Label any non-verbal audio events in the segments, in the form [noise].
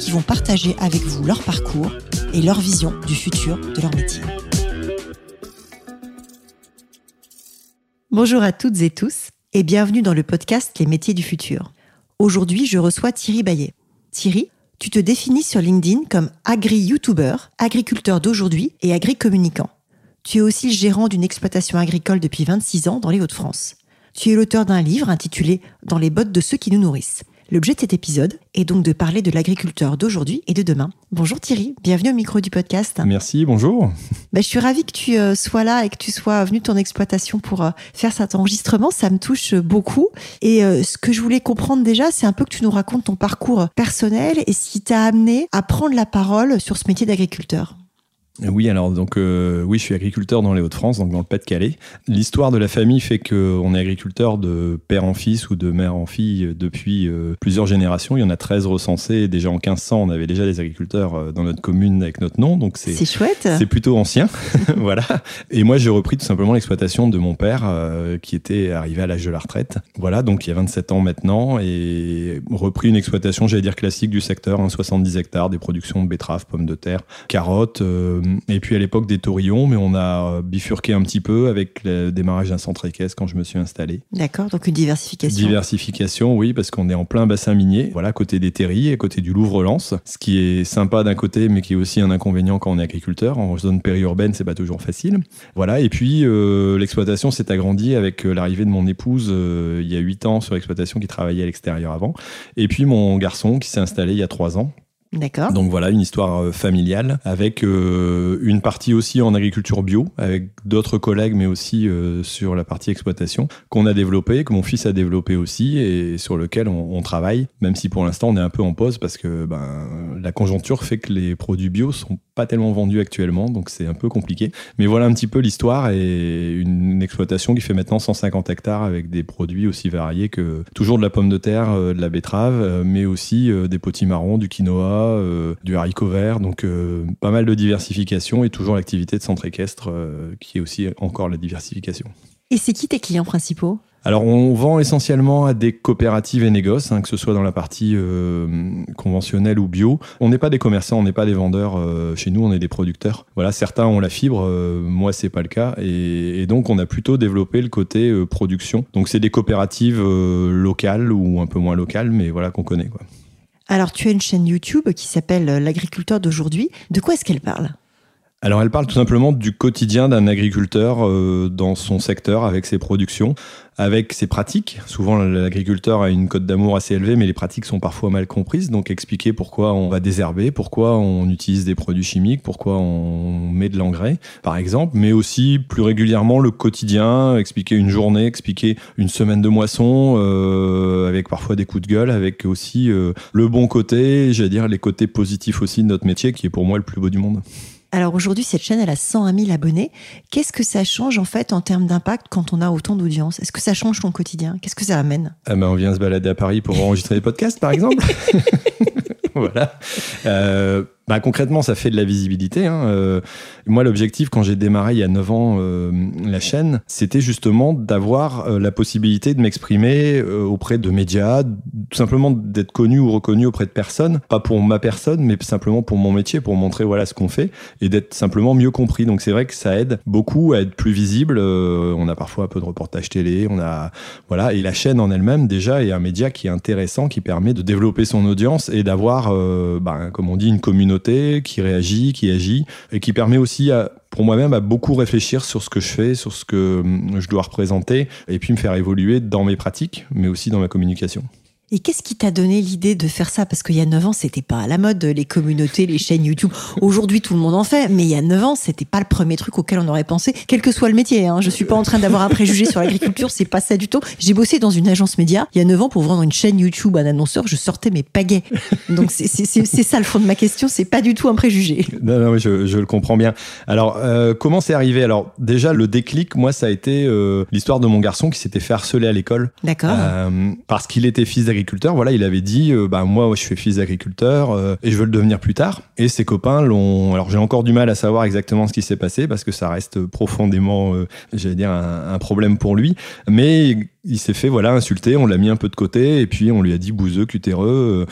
qui vont partager avec vous leur parcours et leur vision du futur de leur métier. Bonjour à toutes et tous et bienvenue dans le podcast Les métiers du futur. Aujourd'hui, je reçois Thierry Bayet. Thierry, tu te définis sur LinkedIn comme agri-youtuber, agriculteur d'aujourd'hui et agri-communicant. Tu es aussi gérant d'une exploitation agricole depuis 26 ans dans les Hauts-de-France. Tu es l'auteur d'un livre intitulé Dans les bottes de ceux qui nous nourrissent. L'objet de cet épisode est donc de parler de l'agriculteur d'aujourd'hui et de demain. Bonjour Thierry, bienvenue au micro du podcast. Merci, bonjour. Ben, je suis ravie que tu euh, sois là et que tu sois venu de ton exploitation pour euh, faire cet enregistrement. Ça me touche beaucoup. Et euh, ce que je voulais comprendre déjà, c'est un peu que tu nous racontes ton parcours personnel et ce qui t'a amené à prendre la parole sur ce métier d'agriculteur. Oui, alors donc euh, oui, je suis agriculteur dans les Hauts-de-France, donc dans le Pas-de-Calais. L'histoire de la famille fait qu'on est agriculteur de père en fils ou de mère en fille depuis euh, plusieurs générations. Il y en a 13 recensés. Déjà en 1500, on avait déjà des agriculteurs euh, dans notre commune avec notre nom, donc c'est chouette. C'est plutôt ancien, [laughs] voilà. Et moi, j'ai repris tout simplement l'exploitation de mon père, qui était arrivé à l'âge de la retraite. Voilà, donc il y a 27 ans maintenant, et repris une exploitation, j'allais dire classique du secteur, 70 hein, hectares, des productions de betteraves, pommes de terre, carottes et puis à l'époque des taurillons, mais on a bifurqué un petit peu avec le démarrage d'un centre équestre quand je me suis installé. D'accord, donc une diversification. Diversification, oui, parce qu'on est en plein bassin minier, voilà, côté des terris, à côté du Louvre-Lens, ce qui est sympa d'un côté, mais qui est aussi un inconvénient quand on est agriculteur. En zone périurbaine, c'est pas toujours facile. Voilà, et puis euh, l'exploitation s'est agrandie avec euh, l'arrivée de mon épouse euh, il y a 8 ans sur l'exploitation qui travaillait à l'extérieur avant, et puis mon garçon qui s'est installé il y a 3 ans D'accord. Donc voilà, une histoire euh, familiale avec euh, une partie aussi en agriculture bio, avec d'autres collègues, mais aussi euh, sur la partie exploitation qu'on a développé, que mon fils a développé aussi et sur lequel on, on travaille, même si pour l'instant on est un peu en pause parce que ben, la conjoncture fait que les produits bio sont pas tellement vendus actuellement, donc c'est un peu compliqué. Mais voilà un petit peu l'histoire et une exploitation qui fait maintenant 150 hectares avec des produits aussi variés que toujours de la pomme de terre, de la betterave, mais aussi des potimarrons, du quinoa euh, du haricot vert, donc euh, pas mal de diversification et toujours l'activité de centre équestre euh, qui est aussi encore la diversification. Et c'est qui tes clients principaux? Alors, on vend essentiellement à des coopératives et négoces, hein, que ce soit dans la partie conventionnelle ou bio. On n'est pas des commerçants, on n'est pas des vendeurs. chez nous, on est des producteurs. Voilà, certains ont la fibre, moi c'est pas le cas, et, donc on a plutôt développé le côté production. Donc c'est des coopératives locales ou un peu moins locales, mais voilà qu'on connaît. Alors, tu as une chaîne YouTube qui s'appelle L'agriculteur d'aujourd'hui. De quoi est-ce qu'elle parle? Alors elle parle tout simplement du quotidien d'un agriculteur euh, dans son secteur avec ses productions avec ses pratiques. Souvent, l'agriculteur a une cote d'amour assez élevée, mais les pratiques sont parfois mal comprises. Donc, expliquer pourquoi on va désherber, pourquoi on utilise des produits chimiques, pourquoi on met de l'engrais, par exemple, mais aussi plus régulièrement le quotidien, expliquer une journée, expliquer une semaine de moisson, euh, avec parfois des coups de gueule, avec aussi euh, le bon côté, j'allais dire les côtés positifs aussi de notre métier, qui est pour moi le plus beau du monde. Alors aujourd'hui, cette chaîne, elle a 101 000 abonnés. Qu'est-ce que ça change en fait en termes d'impact quand on a autant d'audience? Est-ce que ça change ton quotidien? Qu'est-ce que ça amène? Ah ben, On vient se balader à Paris pour enregistrer des podcasts, par exemple. [laughs] [laughs] voilà. Euh, bah, concrètement, ça fait de la visibilité. Hein. Euh, moi, l'objectif, quand j'ai démarré il y a 9 ans euh, la chaîne, c'était justement d'avoir euh, la possibilité de m'exprimer auprès de médias, tout simplement d'être connu ou reconnu auprès de personnes, pas pour ma personne, mais simplement pour mon métier, pour montrer voilà ce qu'on fait et d'être simplement mieux compris. Donc c'est vrai que ça aide beaucoup à être plus visible. on a parfois un peu de reportages télé, on a voilà, et la chaîne en elle-même déjà est un média qui est intéressant, qui permet de développer son audience et d'avoir, bah, comme on dit, une communauté qui réagit, qui agit, et qui permet aussi à, pour moi-même à beaucoup réfléchir sur ce que je fais, sur ce que hum, je dois représenter, et puis me faire évoluer dans mes pratiques, mais aussi dans ma communication. Et qu'est-ce qui t'a donné l'idée de faire ça? Parce qu'il y a 9 ans, c'était pas à la mode, les communautés, les chaînes YouTube. Aujourd'hui, tout le monde en fait, mais il y a 9 ans, c'était pas le premier truc auquel on aurait pensé, quel que soit le métier. Hein. Je suis pas en train d'avoir un préjugé sur l'agriculture, c'est pas ça du tout. J'ai bossé dans une agence média il y a 9 ans pour vendre une chaîne YouTube à un annonceur, je sortais mes pagaies. Donc c'est ça le fond de ma question, c'est pas du tout un préjugé. Non, non, je, je le comprends bien. Alors, euh, comment c'est arrivé? Alors, déjà, le déclic, moi, ça a été euh, l'histoire de mon garçon qui s'était fait harceler à l'école. D'accord. Euh, parce qu'il était fils d'agriculteur. Voilà, il avait dit, euh, bah moi, je suis fils d'agriculteur euh, et je veux le devenir plus tard. Et ses copains l'ont. Alors j'ai encore du mal à savoir exactement ce qui s'est passé parce que ça reste profondément, euh, j'allais dire, un, problème pour lui. Mais il s'est fait voilà insulter. On l'a mis un peu de côté et puis on lui a dit bouseux, cutéreux.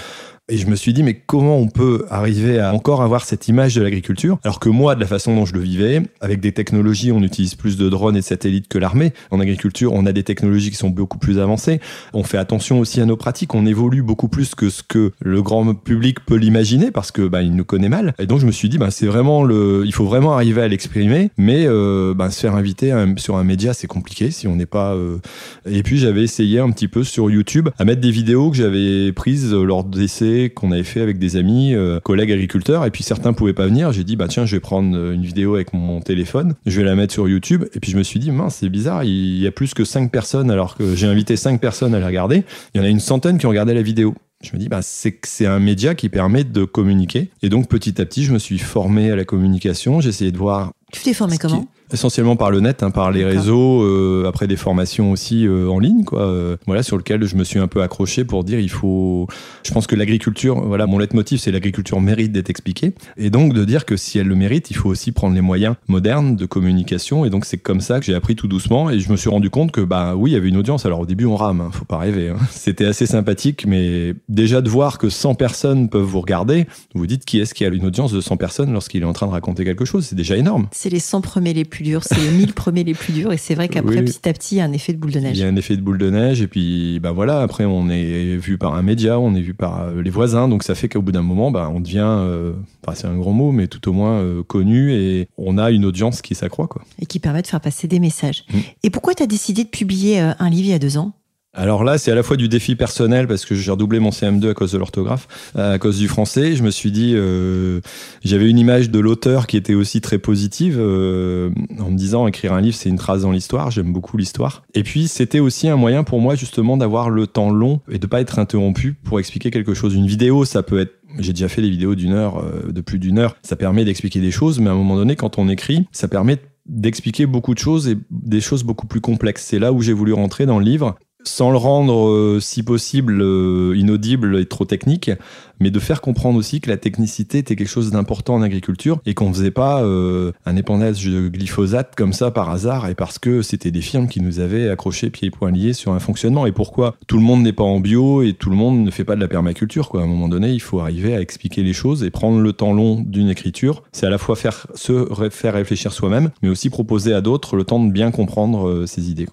Et je me suis dit, mais comment on peut arriver à encore avoir cette image de l'agriculture Alors que moi, de la façon dont je le vivais, avec des technologies, on utilise plus de drones et de satellites que l'armée. En agriculture, on a des technologies qui sont beaucoup plus avancées. On fait attention aussi à nos pratiques. On évolue beaucoup plus que ce que le grand public peut l'imaginer parce que bah, il nous connaît mal. Et donc je me suis dit, bah, c'est vraiment le, il faut vraiment arriver à l'exprimer. Mais euh, bah, se faire inviter sur un média, c'est compliqué si on n'est pas. euh, Et puis j'avais essayé un petit peu sur YouTube à mettre des vidéos que j'avais prises lors d'essais qu'on avait fait avec des amis, euh, collègues agriculteurs. Et puis certains pouvaient pas venir. J'ai dit, bah tiens, je vais prendre une vidéo avec mon téléphone, je vais la mettre sur YouTube. Et puis je me suis dit, mince, c'est bizarre, il y a plus que 5 personnes alors que j'ai invité 5 personnes à la regarder. Il y en a une centaine qui ont regardé la vidéo. Je me dis, bah, c'est c'est un média qui permet de communiquer. Et donc, petit à petit, je me suis formé à la communication. J'ai essayé de voir Tu t'es formé comment Essentiellement par le net, hein, par les réseaux, euh, après des formations aussi euh, en ligne, quoi. euh, voilà, sur lequel je me suis un peu accroché pour dire il faut. Je pense que l'agriculture, voilà, mon leitmotiv, c'est l'agriculture mérite d'être expliquée, et donc de dire que si elle le mérite, il faut aussi prendre les moyens modernes de communication, et donc c'est comme ça que j'ai appris tout doucement, et je me suis rendu compte que bah oui, il y avait une audience. Alors au début, on rame, hein, faut pas rêver. hein. [laughs] C'était assez sympathique, mais déjà de voir que 100 personnes peuvent vous regarder, vous dites qui est-ce qui a une audience de 100 personnes lorsqu'il est en train de raconter quelque chose, c'est déjà énorme. C'est les 100 premiers les plus durs, c'est les 1000 [laughs] premiers les plus durs, et c'est vrai qu'après, Oui. petit à petit, il y a un effet de boule de Il neige. y a un effet de boule de neige et puis bah voilà après on est vu par un média, on est vu par euh, les voisins donc ça fait qu'au bout d'un moment bah, on devient euh, enfin c'est un grand mot mais tout au moins euh, connu et on a une audience qui s'accroît quoi. Et qui permet de faire passer des messages. Mm. Et pourquoi tu as décidé de publier un livre il y a deux ans? Alors là c'est à la fois du défi personnel parce que j'ai redoublé mon CM2 à cause de l'orthographe, euh, à cause du français, je me suis dit euh, j'avais une image de l'auteur qui était aussi très positive euh, en me disant écrire un livre c'est une trace dans l'histoire, j'aime beaucoup l'histoire. Et puis c'était aussi un moyen pour moi justement d'avoir le temps long et de pas être interrompu pour expliquer quelque chose. Une vidéo ça peut être j'ai déjà fait des vidéos d'une heure, euh, de plus d'une heure. Ça permet d'expliquer des choses, mais à un moment donné, quand on écrit, ça permet d'expliquer beaucoup de choses et des choses beaucoup plus complexes. C'est là où j'ai voulu rentrer dans le livre, sans le rendre, euh, si possible, euh, inaudible et trop technique, mais de faire comprendre aussi que la technicité était quelque chose d'important en agriculture et qu'on faisait pas euh, un épandage de glyphosate comme ça par hasard et parce que c'était des firmes qui nous avaient accrochés pieds et poings liés sur un fonctionnement. Et pourquoi tout le monde n'est pas en bio et tout le monde ne fait pas de la permaculture. À un moment donné, il faut arriver à expliquer les choses et prendre le temps long d'une écriture. C'est à la fois faire se faire réfléchir soi-même, mais aussi proposer à d'autres le temps de bien comprendre ses idées.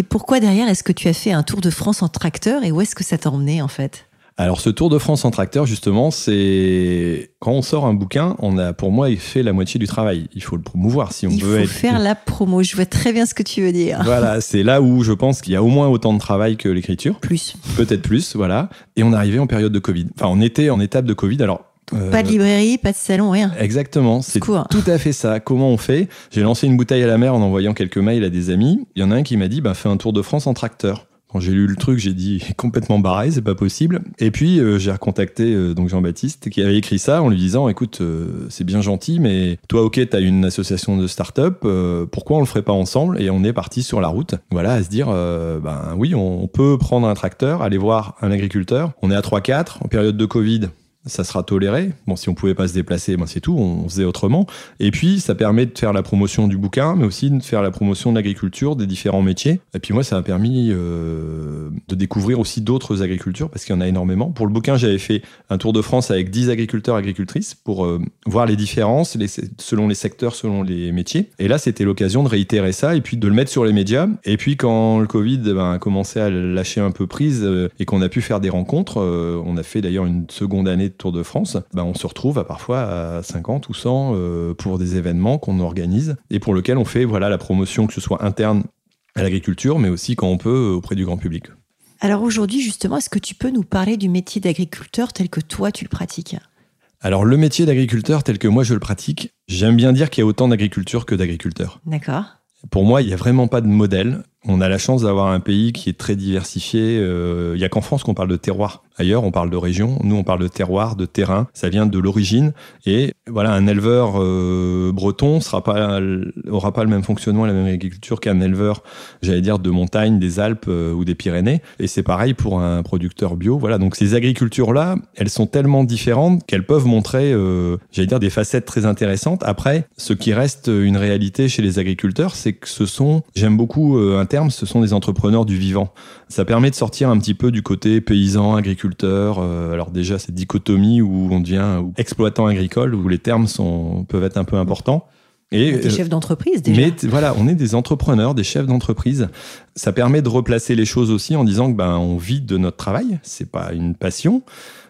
Et pourquoi derrière est-ce que tu as fait un tour de France en tracteur et où est-ce que ça t'a emmené en fait? Alors ce Tour de France en tracteur, justement, c'est quand on sort un bouquin, on a pour moi fait la moitié du travail. Il faut le promouvoir si on Il veut faut être. faire la promo. Je vois très bien ce que tu veux dire. [laughs] Voilà, c'est là où je pense qu'il y a au moins autant de travail que l'écriture, Plus. peut-être plus, voilà. Et on arrivait en période de Covid. Enfin, on était en étape de Covid. Alors euh, Pas de librairie, pas de salon, rien. Exactement, c'est tout à fait ça. Comment on fait? J'ai lancé une bouteille à la mer en envoyant quelques mails à des amis. Il y en a un qui m'a dit bah, fais un tour de France en tracteur. Quand j'ai lu le truc, j'ai dit [laughs] complètement barré, c'est pas possible. Et puis euh, j'ai recontacté euh, donc Jean-Baptiste qui avait écrit ça en lui disant écoute, euh, c'est bien gentil, mais toi, ok, t'as une association de start-up, pourquoi on le ferait pas ensemble? Et on est parti sur la route. Voilà, à se dire ben oui, on, on peut prendre un tracteur, aller voir un agriculteur. On est à 3-4 en période de Covid ça sera toléré. Bon, si on pouvait pas se déplacer, ben c'est tout, on faisait autrement. Et puis, ça permet de faire la promotion du bouquin, mais aussi de faire la promotion de l'agriculture, des différents métiers. Et puis moi, ça m'a permis euh, de découvrir aussi d'autres agricultures, parce qu'il y en a énormément. Pour le bouquin, j'avais fait un tour de France avec 10 agriculteurs, agricultrices, pour euh, voir les différences selon les secteurs, selon les métiers. Et là, c'était l'occasion de réitérer ça, et puis de le mettre sur les médias. Et puis, quand le Covid ben, a commencé à lâcher un peu prise, euh, et qu'on a pu faire des rencontres, on a fait d'ailleurs une seconde année de Tour de France, ben on se retrouve à parfois à 50 ou 100 euh, pour des événements qu'on organise et pour lesquels on fait voilà la promotion que ce soit interne à l'agriculture, mais aussi quand on peut euh, auprès du grand public. Alors aujourd'hui, justement, est-ce que tu peux nous parler du métier d'agriculteur tel que toi tu le pratiques? Alors le métier d'agriculteur tel que moi je le pratique, j'aime bien dire qu'il y a autant d'agriculture que d'agriculteurs. D'accord. Pour moi, il n'y a vraiment pas de modèle. On a la chance d'avoir un pays qui est très diversifié. Euh, il n'y a qu'en France qu'on parle de terroir. Ailleurs, on parle de région. Nous, on parle de terroir, de terrain. Ça vient de l'origine. Et voilà, un éleveur euh, breton sera pas, aura pas le même fonctionnement, la même agriculture qu'un éleveur, j'allais dire, de montagne, des Alpes euh, ou des Pyrénées. Et c'est pareil pour un producteur bio. Voilà. Donc ces agricultures-là, elles sont tellement différentes qu'elles peuvent montrer, euh, j'allais dire, des facettes très intéressantes. Après, ce qui reste une réalité chez les agriculteurs, c'est que ce sont, j'aime beaucoup un terme, ce sont des entrepreneurs du vivant. Ça permet de sortir un petit peu du côté paysan, agriculteur euh, alors déjà cette dichotomie où on devient exploitant agricole, où les termes sont, peuvent être un peu importants. Et, des euh, chefs d'entreprise déjà. Mais voilà, on est des entrepreneurs, des chefs d'entreprise. Ça permet de replacer les choses aussi en disant que ben on vit de notre travail, c'est pas une passion.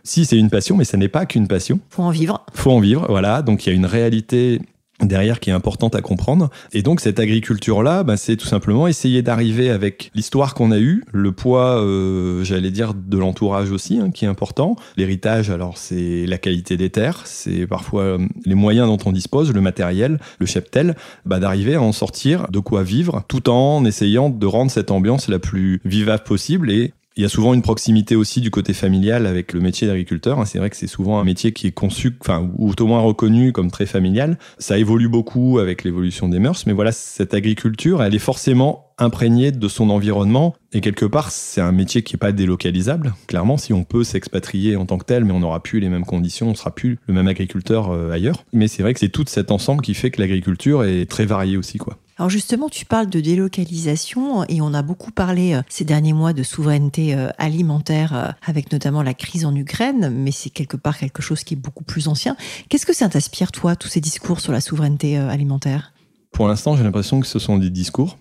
Si c'est une passion, mais ça n'est pas qu'une passion. Faut en vivre. Faut en vivre, voilà. Donc il y a une réalité derrière qui est importante à comprendre. Et donc cette agriculture-là, bah, c'est tout simplement essayer d'arriver avec l'histoire qu'on a eue, le poids, euh, j'allais dire, de l'entourage aussi, hein, qui est important. L'héritage, alors c'est la qualité des terres, c'est parfois euh, les moyens dont on dispose, le matériel, le cheptel, bah, d'arriver à en sortir de quoi vivre, tout en essayant de rendre cette ambiance la plus vivable possible et il y a souvent une proximité aussi du côté familial avec le métier d'agriculteur. Hein. C'est vrai que c'est souvent un métier qui est conçu, enfin, ou au moins reconnu comme très familial. Ça évolue beaucoup avec l'évolution des mœurs, mais voilà, cette agriculture, elle est forcément imprégnée de son environnement. Et quelque part, c'est un métier qui n'est pas délocalisable. Clairement, si on peut s'expatrier en tant que tel, mais on n'aura plus les mêmes conditions, on sera plus le même agriculteur euh, ailleurs. Mais c'est vrai que c'est tout cet ensemble qui fait que l'agriculture est très variée aussi, quoi. Alors justement, tu parles de délocalisation et on a beaucoup parlé euh, ces derniers mois de souveraineté euh, alimentaire euh, avec notamment la crise en Ukraine, mais c'est quelque part quelque chose qui est beaucoup plus ancien. Qu'est-ce que ça t'inspire, toi, tous ces discours sur la souveraineté alimentaire? Pour l'instant, j'ai l'impression que ce sont des discours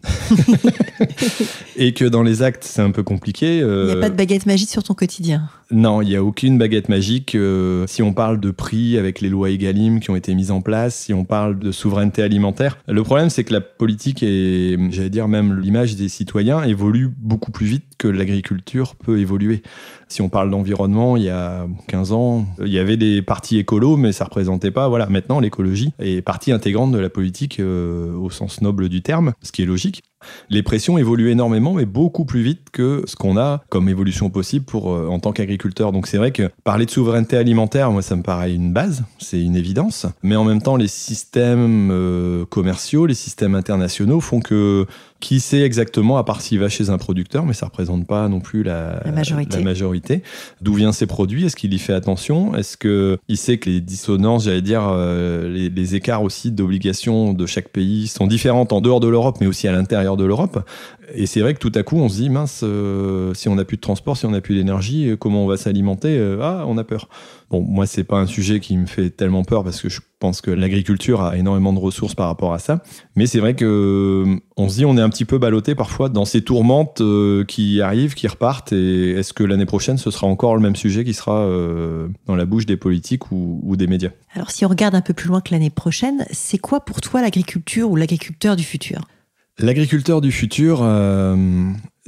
[laughs] et que dans les actes, c'est un peu compliqué. Il n'y a pas de baguette magique sur ton quotidien. Non, il n'y a aucune baguette magique. Euh, si on parle de prix avec les lois Egalim qui ont été mises en place, si on parle de souveraineté alimentaire, le problème c'est que la politique et, j'allais dire même l'image des citoyens évolue beaucoup plus vite que l'agriculture peut évoluer. Si on parle d'environnement, il y a 15 ans, il y avait des partis écolos, mais ça représentait pas. Voilà, maintenant l'écologie est partie intégrante de la politique euh, au sens noble du terme, ce qui est logique. Les pressions évoluent énormément, mais beaucoup plus vite que ce qu'on a comme évolution possible euh, en tant qu'agriculteur. Donc c'est vrai que parler de souveraineté alimentaire, moi ça me paraît une base, c'est une évidence. Mais en même temps, les systèmes euh, commerciaux, les systèmes internationaux font que qui sait exactement, à part s'il va chez un producteur, mais ça représente pas non plus la, majorité. majorité. D'où viennent ces produits? Est-ce qu'il y fait attention? Est-ce qu'il sait que les dissonances, j'allais dire, euh, les, les, écarts aussi d'obligations de chaque pays sont différentes en dehors de l'Europe, mais aussi à l'intérieur de l'Europe? Et c'est vrai que tout à coup, on se dit, mince, euh, si on n'a plus de transport, si on n'a plus d'énergie, euh, comment on va s'alimenter Ah, on a peur. Bon, moi, c'est pas un sujet qui me fait tellement peur parce que je pense que l'agriculture a énormément de ressources par rapport à ça. Mais c'est vrai que on se dit, on est un petit peu ballotté parfois dans ces tourmentes euh, qui arrivent, qui repartent. Et est-ce que l'année prochaine, ce sera encore le même sujet qui sera dans la bouche des politiques ou, ou des médias? Alors, si on regarde un peu plus loin que l'année prochaine, c'est quoi pour toi l'agriculture ou l'agriculteur du futur? L'agriculteur du futur, euh,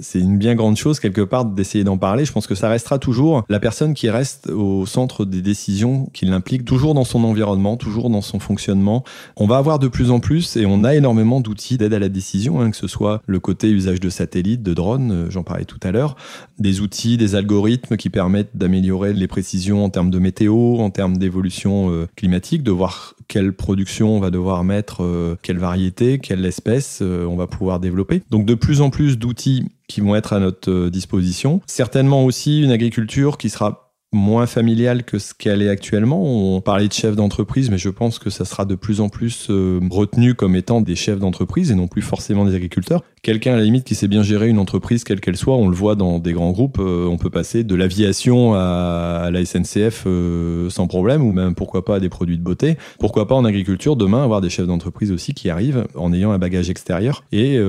c'est une bien grande chose quelque part d'essayer d'en parler. Je pense que ça restera toujours la personne qui reste au centre des décisions qui l'implique, toujours dans son environnement, toujours dans son fonctionnement. On va avoir de plus en plus et on a énormément d'outils d'aide à la décision, hein, que ce soit le côté usage de satellites, de drones, euh, j'en parlais tout à l'heure, des outils, des algorithmes qui permettent d'améliorer les précisions en termes de météo, en termes d'évolution euh, climatique, de voir quelle production on va devoir mettre, euh, quelle variété, quelle espèce on va pouvoir développer. Donc de plus en plus d'outils qui vont être à notre euh, disposition. Certainement aussi une agriculture qui sera moins familiale que ce qu'elle est actuellement. On parlait de chefs d'entreprise, mais je pense que ça sera de plus en plus euh, retenu comme étant des chefs d'entreprise et non plus forcément des agriculteurs. Quelqu'un à la limite qui sait bien gérer une entreprise quelle qu'elle soit, on le voit dans des grands groupes, euh, on peut passer de l'aviation à, la SNCF euh, sans problème, ou même pourquoi pas à des produits de beauté. Pourquoi pas en agriculture demain avoir des chefs d'entreprise aussi qui arrivent en ayant un bagage extérieur et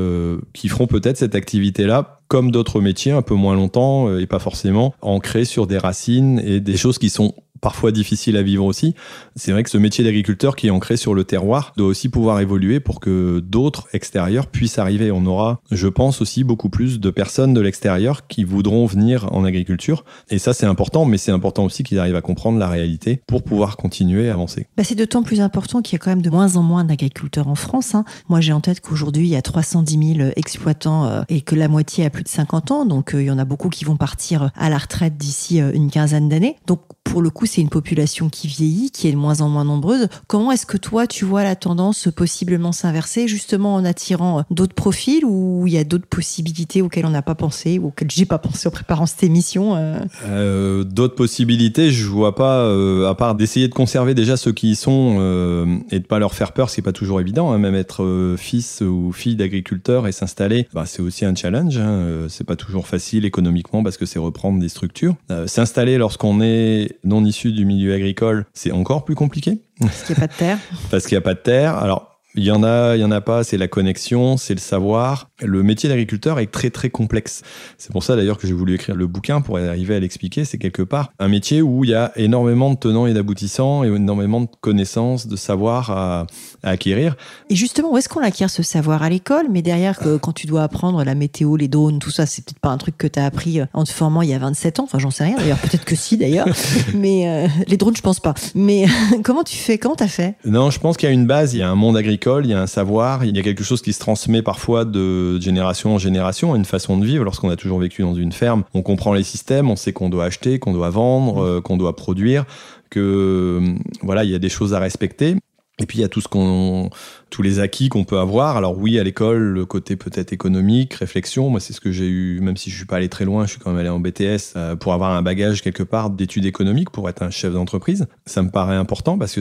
qui feront peut-être cette activité-là comme d'autres métiers un peu moins longtemps et pas forcément ancrés sur des racines et des choses qui sont parfois difficile à vivre aussi. C'est vrai que ce métier d'agriculteur qui est ancré sur le terroir doit aussi pouvoir évoluer pour que d'autres extérieurs puissent arriver. On aura, je pense aussi, beaucoup plus de personnes de l'extérieur qui voudront venir en agriculture. Et ça, c'est important, mais c'est important aussi qu'ils arrivent à comprendre la réalité pour pouvoir continuer à avancer. Bah, c'est d'autant plus important qu'il y a quand même de moins en moins d'agriculteurs en France. Hein. Moi, j'ai en tête qu'aujourd'hui, il y a 310 000 exploitants euh, et que la moitié a plus de 50 ans. Donc, euh, il y en a beaucoup qui vont partir à la retraite d'ici euh, une quinzaine d'années. Donc, pour le coup, c'est une population qui vieillit, qui est de moins en moins nombreuse. Comment est-ce que toi, tu vois la tendance possiblement s'inverser, justement en attirant d'autres profils ou il y a d'autres possibilités auxquelles on n'a pas pensé ou auxquelles j'ai pas pensé en préparant cette émission euh? Euh, D'autres possibilités, je vois pas, euh, à part d'essayer de conserver déjà ceux qui y sont et de pas leur faire peur, c'est pas toujours évident. Hein. même être fils ou fille d'agriculteur et s'installer, bah, c'est aussi un challenge. Hein. c'est pas toujours facile économiquement parce que c'est reprendre des structures. S'installer lorsqu'on est non issus du milieu agricole, c'est encore plus compliqué. Parce qu'il n'y a pas de terre. [laughs] Parce qu'il n'y a pas de terre. Alors, il y en a, il y en a pas. C'est la connexion, c'est le savoir. Le métier d'agriculteur est très très complexe. C'est pour ça d'ailleurs que j'ai voulu écrire le bouquin pour arriver à l'expliquer. C'est quelque part un métier où il y a énormément de tenants et d'aboutissants et énormément de connaissances, de savoir à, acquérir. Et justement, où est-ce qu'on acquiert ce savoir? À l'école? Mais derrière, quand tu dois apprendre la météo, les drones, tout ça, c'est peut-être pas un truc que tu as appris euh, en te formant il y a 27 ans. Enfin, j'en sais rien. D'ailleurs, peut-être que si d'ailleurs. [laughs] Mais euh, les drones, je pense pas. Mais [laughs] comment tu fais? Comment t'as fait? Non, je pense qu'il y a une base. Il y a un monde agricole il y a un savoir, il y a quelque chose qui se transmet parfois de génération en génération, une façon de vivre. Lorsqu'on a toujours vécu dans une ferme, on comprend les systèmes, on sait qu'on doit acheter, qu'on doit vendre, mmh. euh, qu'on doit produire, que voilà, il y a des choses à respecter. Et puis il y a tout ce qu'on, tous les acquis qu'on peut avoir. Alors oui, à l'école, le côté peut-être économique, réflexion. Moi, c'est ce que j'ai eu, même si je suis pas allé très loin, je suis quand même allé en BTS euh, pour avoir un bagage quelque part d'études économiques pour être un chef d'entreprise. Ça me paraît important parce que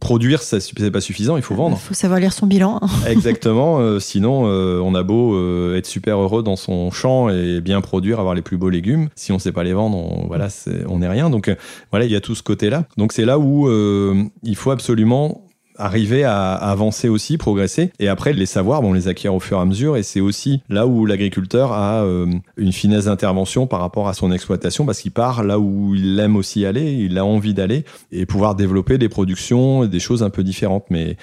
produire, ça c'est pas suffisant, il faut vendre. Il faut savoir lire son bilan. [laughs] Exactement, euh, sinon euh, on a beau euh, être super heureux dans son champ et bien produire, avoir les plus beaux légumes, si on sait pas les vendre, on, voilà, on n'est rien. Donc voilà, il y a tout ce côté-là. Donc c'est là où il faut absolument arriver à, avancer aussi, progresser. Et après, les savoirs, bon, on les acquiert au fur et à mesure. Et c'est aussi là où l'agriculteur a euh, une finesse d'intervention par rapport à son exploitation, parce qu'il part là où il aime aussi aller, il a envie d'aller, et pouvoir développer des productions, des choses un peu différentes. Mais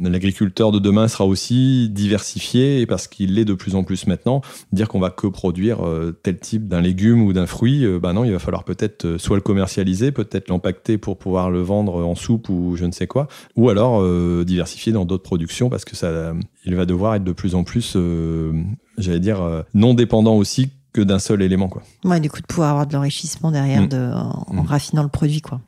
L'agriculteur de demain sera aussi diversifié parce qu'il l'est de plus en plus maintenant. Dire qu'on va que produire euh, tel type d'un légume ou d'un fruit, bah non, il va falloir peut-être euh, soit le commercialiser, peut-être l'empacter pour pouvoir le vendre en soupe ou je ne sais quoi, ou alors diversifier dans d'autres productions parce que ça, il va devoir être de plus en plus, j'allais dire, non dépendant aussi que d'un seul élément. Quoi. Ouais, du coup, de pouvoir avoir de l'enrichissement derrière mm. de, en, mm. raffinant le produit. Quoi.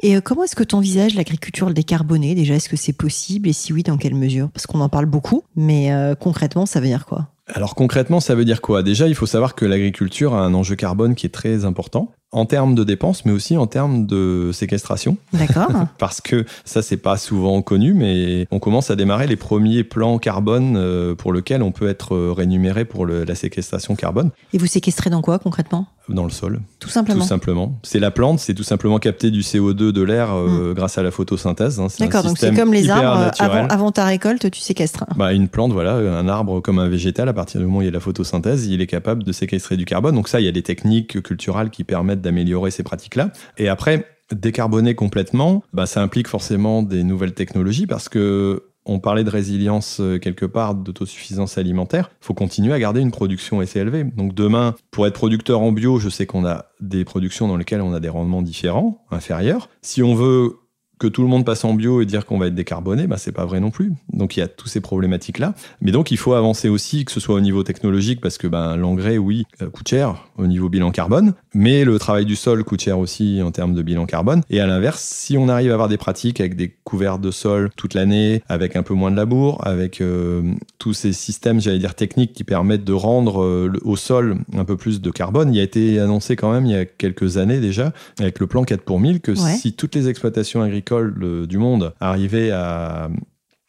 Et euh, comment est-ce que tu envisages l'agriculture décarbonée Déjà, est-ce que c'est possible? Et si oui, dans quelle mesure? Parce qu'on en parle beaucoup, mais euh, concrètement, ça veut dire quoi? Alors concrètement, ça veut dire quoi? Déjà, il faut savoir que l'agriculture a un enjeu carbone qui est très important en termes de dépenses, mais aussi en termes de séquestration. D'accord. [laughs] Parce que ça, c'est pas souvent connu, mais on commence à démarrer les premiers plans carbone euh, pour lesquels on peut être rémunéré pour la séquestration carbone. Et vous séquestrez dans quoi concrètement? Dans le sol. Tout simplement. Tout simplement. C'est la plante, c'est tout simplement capter du CO2 de l'air euh, hmm. grâce à la photosynthèse. Hein. D'accord, donc c'est comme les arbres. Avant, avant, ta récolte, tu séquestres. Bah, une plante, voilà, un arbre comme un végétal, à partir du moment où il y a la photosynthèse, il est capable de séquestrer du carbone. Donc ça, il y a des techniques culturelles qui permettent d'améliorer ces pratiques-là. Et après, décarboner complètement, bah, ça implique forcément des nouvelles technologies parce que on parlait de résilience euh, quelque part, d'autosuffisance alimentaire. Il faut continuer à garder une production assez élevée. Donc demain, pour être producteur en bio, je sais qu'on a des productions dans lesquelles on a des rendements différents, inférieurs. Si on veut que tout le monde passe en bio et dire qu'on va être décarboné, bah, c'est pas vrai non plus. Donc il y a toutes ces problématiques-là. Mais donc il faut avancer aussi, que ce soit au niveau technologique, parce que ben, l'engrais, oui, euh, coûte cher au niveau bilan carbone, mais le travail du sol coûte cher aussi en termes de bilan carbone. Et à l'inverse, si on arrive à avoir des pratiques avec des couverts de sol toute l'année, avec un peu moins de labour, avec euh, tous ces systèmes, j'allais dire techniques, qui permettent de rendre euh, au sol un peu plus de carbone, il a été annoncé quand même il y a quelques années déjà, avec le plan 4 pour 1000, que si toutes les exploitations agricoles du monde arrivait à,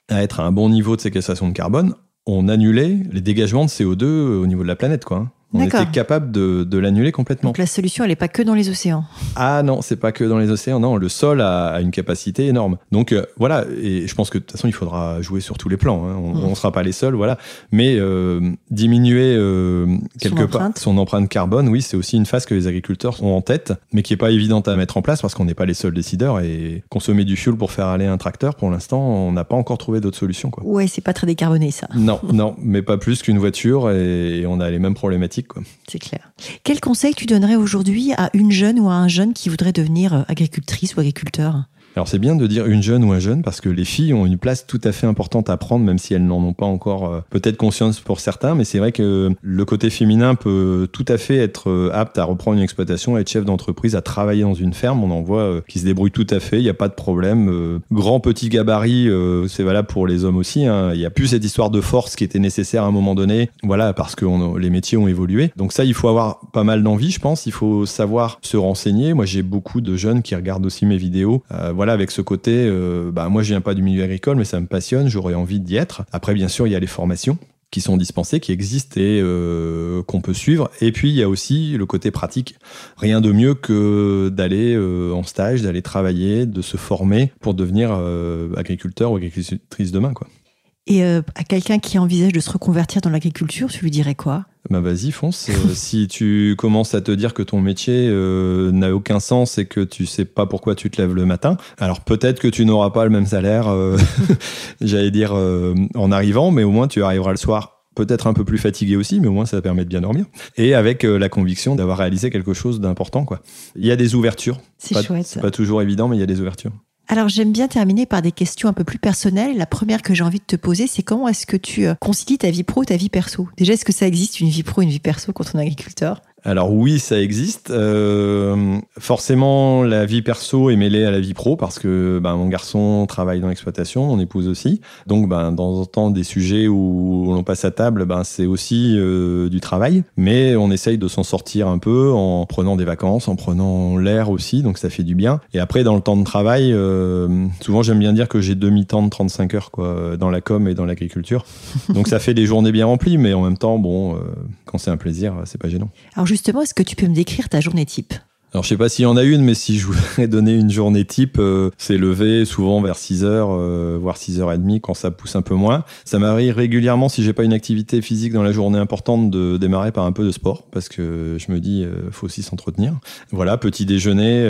être à un bon niveau de séquestration de carbone, on annulait les dégagements de CO2 au niveau de la planète. Quoi. On était capable de, de l'annuler complètement. Donc la solution, elle n'est pas que dans les océans. Ah non, c'est pas que dans les océans, non, le sol a, a une capacité énorme. Donc euh, voilà, et je pense que de toute façon, il faudra jouer sur tous les plans. hein. On Mm. ne sera pas les seuls, voilà. Mais euh, diminuer euh, quelque part son empreinte carbone, oui, c'est aussi une phase que les agriculteurs ont en tête, mais qui est pas évidente à mettre en place parce qu'on n'est pas les seuls décideurs. Et consommer du fuel pour faire aller un tracteur, pour l'instant, on n'a pas encore trouvé d'autres solutions. Quoi. Ouais, c'est pas très décarboné, ça. Non, [laughs] non, mais pas plus qu'une voiture et, et on a les mêmes problématiques. C'est clair. Quel conseil tu donnerais aujourd'hui à une jeune ou à un jeune qui voudrait devenir euh, agricultrice ou agriculteur? Alors c'est bien de dire une jeune ou un jeune parce que les filles ont une place tout à fait importante à prendre même si elles n'en ont pas encore euh, peut-être conscience pour certains mais c'est vrai que le côté féminin peut tout à fait être euh, apte à reprendre une exploitation, à être chef d'entreprise, à travailler dans une ferme. On en voit euh, qui se débrouillent tout à fait, il n'y a pas de problème. Euh, grand petit gabarit, c'est valable pour les hommes aussi. hein. Il n'y a plus cette histoire de force qui était nécessaire à un moment donné, voilà parce que les métiers ont évolué. Donc ça il faut avoir pas mal d'envie je pense, il faut savoir se renseigner. Moi j'ai beaucoup de jeunes qui regardent aussi mes vidéos. Euh, avec ce côté, euh, bah moi je viens pas du milieu agricole mais ça me passionne, j'aurais envie d'y être. Après bien sûr il y a les formations qui sont dispensées, qui existent et euh, qu'on peut suivre. Et puis il y a aussi le côté pratique. Rien de mieux que d'aller euh, en stage, d'aller travailler, de se former pour devenir agriculteur ou agricultrice demain quoi. Et à quelqu'un qui envisage de se reconvertir dans l'agriculture, tu lui dirais quoi? Bah vas-y, fonce. Euh, [laughs] si tu commences à te dire que ton métier euh, n'a aucun sens et que tu sais pas pourquoi tu te lèves le matin, alors peut-être que tu n'auras pas le même salaire, euh, [laughs] j'allais dire, euh, en arrivant, mais au moins tu arriveras le soir. Peut-être un peu plus fatigué aussi, mais au moins ça permet de bien dormir. Et avec euh, la conviction d'avoir réalisé quelque chose d'important. quoi. Il y a des ouvertures. C'est chouette. C'est pas toujours évident, mais il y a des ouvertures. Alors j'aime bien terminer par des questions un peu plus personnelles. La première que j'ai envie de te poser, c'est comment est-ce que tu euh, concilies ta vie pro ta vie perso? Déjà, est-ce que ça existe une vie pro une vie perso quand on est agriculteur? Alors oui, ça existe. Euh, forcément, la vie perso est mêlée à la vie pro parce que ben, mon garçon travaille dans l'exploitation, mon épouse aussi. Donc, ben, dans un temps, des sujets où l'on passe à table, ben, c'est aussi euh, du travail. Mais on essaye de s'en sortir un peu en prenant des vacances, en prenant l'air aussi. Donc, ça fait du bien. Et après, dans le temps de travail, euh, souvent, j'aime bien dire que j'ai demi-temps de 35 heures quoi, dans la com et dans l'agriculture. [laughs] Donc, ça fait des journées bien remplies. Mais en même temps, bon, euh, quand c'est un plaisir, c'est pas gênant. Alors justement, est-ce que tu peux me décrire ta journée type? Alors je sais pas s'il y en a une, mais si je voudrais [laughs] donner une journée type, euh, c'est lever souvent vers 6 heures, euh, voire 6 heures et demie quand ça pousse un peu moins. Ça m'arrive régulièrement si j'ai pas une activité physique dans la journée importante de démarrer par un peu de sport parce que je me dis euh, faut aussi s'entretenir. Voilà, petit déjeuner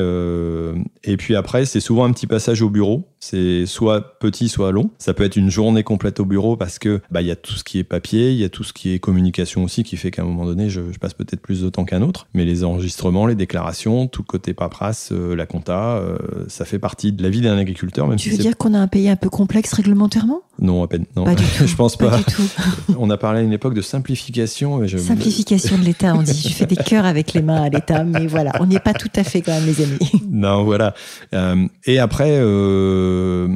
et puis après c'est souvent un petit passage au bureau. C'est soit petit, soit long. Ça peut être une journée complète au bureau parce que bah il y a tout ce qui est papier, il y a tout ce qui est communication aussi qui fait qu'à un moment donné je, je passe peut-être plus de temps qu'un autre. Mais les enregistrements, les déclarations, tout le côté paperasse, euh, la compta, euh, ça fait partie de la vie d'un agriculteur. Même Tu si veux dire qu'on a un pays un peu complexe réglementairement? Non à peine. Non, Pas du [laughs] tout. je pense Pas pas. du tout. [laughs] On a parlé à une époque de simplification. Je... Simplification de l'État, on dit. Je fais des cœurs avec les mains à l'État, mais voilà, on n'y est pas tout à fait quand même, les amis. Non, voilà. Euh, et après, euh,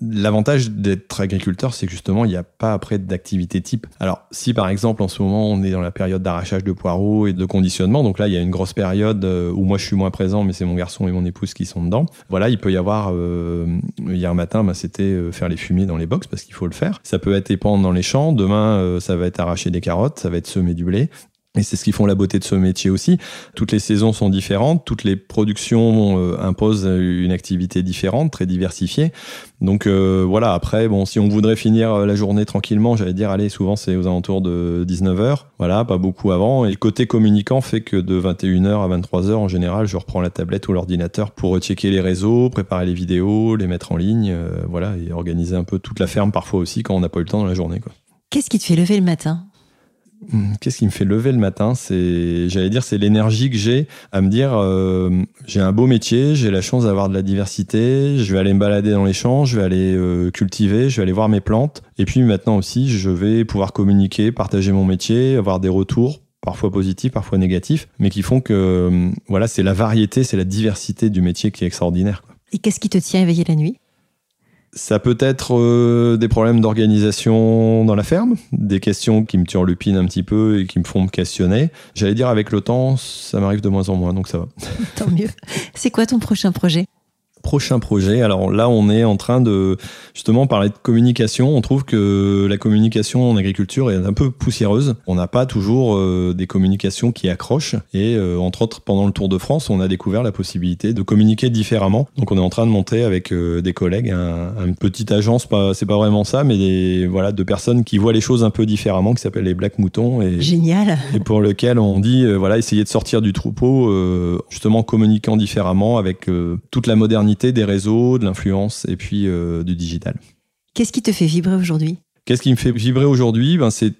l'avantage d'être agriculteur, c'est que justement, il n'y a pas après d'activité type. Alors, si par exemple, en ce moment, on est dans la période d'arrachage de poireaux et de conditionnement, donc là, il y a une grosse période euh, où moi, je suis moins présent, mais c'est mon garçon et mon épouse qui sont dedans. Voilà, il peut y avoir, euh, hier matin, bah, c'était euh, faire les fumiers dans les box parce qu'il faut le faire. Ça peut être épandre dans les champs. Demain, euh, ça va être arracher des carottes, ça va être semer du blé. Et c'est ce qui font la beauté de ce métier aussi. Toutes les saisons sont différentes, toutes les productions euh, imposent une activité différente, très diversifiée. Donc euh, voilà, après, bon, si on voudrait finir euh, la journée tranquillement, j'allais dire, allez, souvent c'est aux alentours de 19h, voilà, pas beaucoup avant. Et le côté communicant fait que de 21h à 23h, en général, je reprends la tablette ou l'ordinateur pour checker les réseaux, préparer les vidéos, les mettre en ligne, euh, voilà, et organiser un peu toute la ferme parfois aussi quand on n'a pas eu le temps dans la journée. Qu'est-ce qui te fait lever le matin? Qu'est-ce qui me fait lever le matin? C'est, j'allais dire, c'est l'énergie que j'ai à me dire, euh, j'ai un beau métier, j'ai la chance d'avoir de la diversité, je vais aller me balader dans les champs, je vais aller euh, cultiver, je vais aller voir mes plantes, et puis maintenant aussi, je vais pouvoir communiquer, partager mon métier, avoir des retours parfois positifs, parfois négatifs, mais qui font que, euh, voilà, c'est la variété, c'est la diversité du métier qui est extraordinaire. Et qu'est-ce qui te tient éveillé la nuit? Ça peut être euh, des problèmes d'organisation dans la ferme, des questions qui me turlupinent un petit peu et qui me font me questionner. J'allais dire avec le temps, ça m'arrive de moins en moins, donc ça va. [laughs] Tant mieux. C'est quoi ton prochain projet? Prochain projet. Alors là, on est en train de justement parler de communication. On trouve que la communication en agriculture est un peu poussiéreuse. On n'a pas toujours euh, des communications qui accrochent. Et euh, entre autres, pendant le Tour de France, on a découvert la possibilité de communiquer différemment. Donc on est en train de monter avec euh, des collègues un, une petite agence. Pas, c'est pas vraiment ça, mais des, voilà, de personnes qui voient les choses un peu différemment, qui s'appellent les Black Moutons. Et, Génial. Et pour lequel on dit, voilà, essayer de sortir du troupeau, justement communiquant différemment avec toute la modernité des réseaux, de l'influence et puis du digital. Qu'est-ce qui te fait vibrer aujourd'hui? Qu'est-ce qui me fait vibrer aujourd'hui? Ben, C'est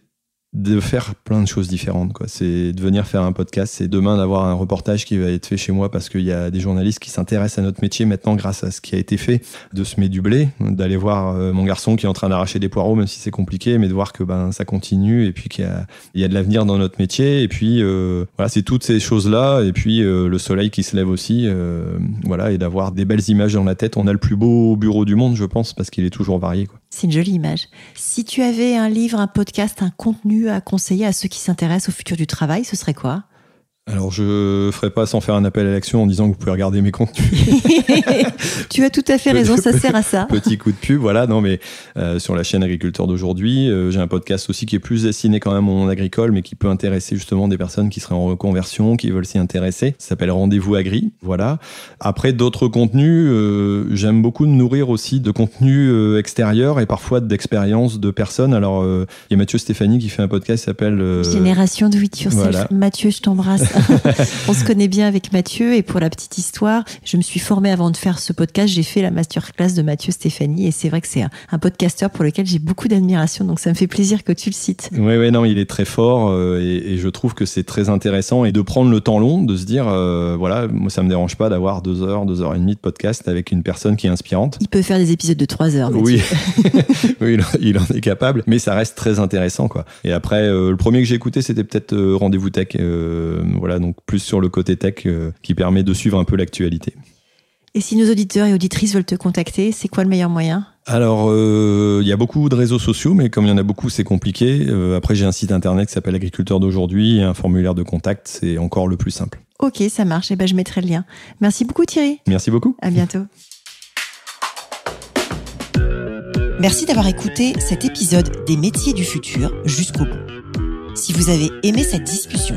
de faire plein de choses différentes. Quoi. C'est de venir faire un podcast, c'est demain d'avoir un reportage qui va être fait chez moi parce qu'il y a des journalistes qui s'intéressent à notre métier maintenant grâce à ce qui a été fait, de semer du blé, d'aller voir euh, mon garçon qui est en train d'arracher des poireaux, même si c'est compliqué, mais de voir que ben ça continue et puis qu'il y a, il y a de l'avenir dans notre métier. Et puis euh, voilà, c'est toutes ces choses-là. Et puis euh, le soleil qui se lève aussi, voilà, et d'avoir des belles images dans la tête. On a le plus beau bureau du monde, je pense, parce qu'il est toujours varié. Quoi. C'est une jolie image. Si tu avais un livre, un podcast, un contenu à conseiller à ceux qui s'intéressent au futur du travail, ce serait quoi? Alors, je ferai pas sans faire un appel à l'action en disant que vous pouvez regarder mes contenus. [laughs] tu as tout à fait raison, ça sert à ça. Petit coup de pub, voilà. Non, mais euh, sur la chaîne Agriculteur d'aujourd'hui, euh, j'ai un podcast aussi qui est plus destiné quand même au monde agricole, mais qui peut intéresser justement des personnes qui seraient en reconversion, qui veulent s'y intéresser. Ça s'appelle Rendez-vous Agri, voilà. Après, d'autres contenus, euh, j'aime beaucoup de nourrir aussi de contenus extérieurs et parfois d'expériences de personnes. Alors, il y a Mathieu Stéphanie qui fait un podcast qui s'appelle Génération de it yourself. Mathieu, je t'embrasse. [laughs] on se connaît bien avec Mathieu et pour la petite histoire, je me suis formée avant de faire ce podcast. J'ai fait la masterclass de Mathieu Stéphanie et c'est vrai que c'est un, podcasteur pour lequel j'ai beaucoup d'admiration. Donc ça me fait plaisir que tu le cites. Oui, oui, non, il est très fort euh, et, je trouve que c'est très intéressant et de prendre le temps long, de se dire, euh, voilà, moi ça me dérange pas d'avoir deux heures, deux heures et demie de podcast avec une personne qui est inspirante. Il peut faire des épisodes de trois heures. Oui, [laughs] [laughs] oui, il en est capable, mais ça reste très intéressant, quoi. Et après, euh, le premier que j'ai écouté, c'était peut-être Rendez-vous Tech. voilà, donc plus sur le côté tech euh, qui permet de suivre un peu l'actualité. Et si nos auditeurs et auditrices veulent te contacter, c'est quoi le meilleur moyen? Alors, euh, il y a beaucoup de réseaux sociaux, mais comme il y en a beaucoup, c'est compliqué. Euh, après, j'ai un site internet qui s'appelle Agriculteur d'aujourd'hui et un formulaire de contact, c'est encore le plus simple. Ok, ça marche. Et eh ben, je mettrai le lien. Merci beaucoup, Thierry. Merci beaucoup. À bientôt. Merci d'avoir écouté cet épisode des métiers du futur jusqu'au bout. Si vous avez aimé cette discussion,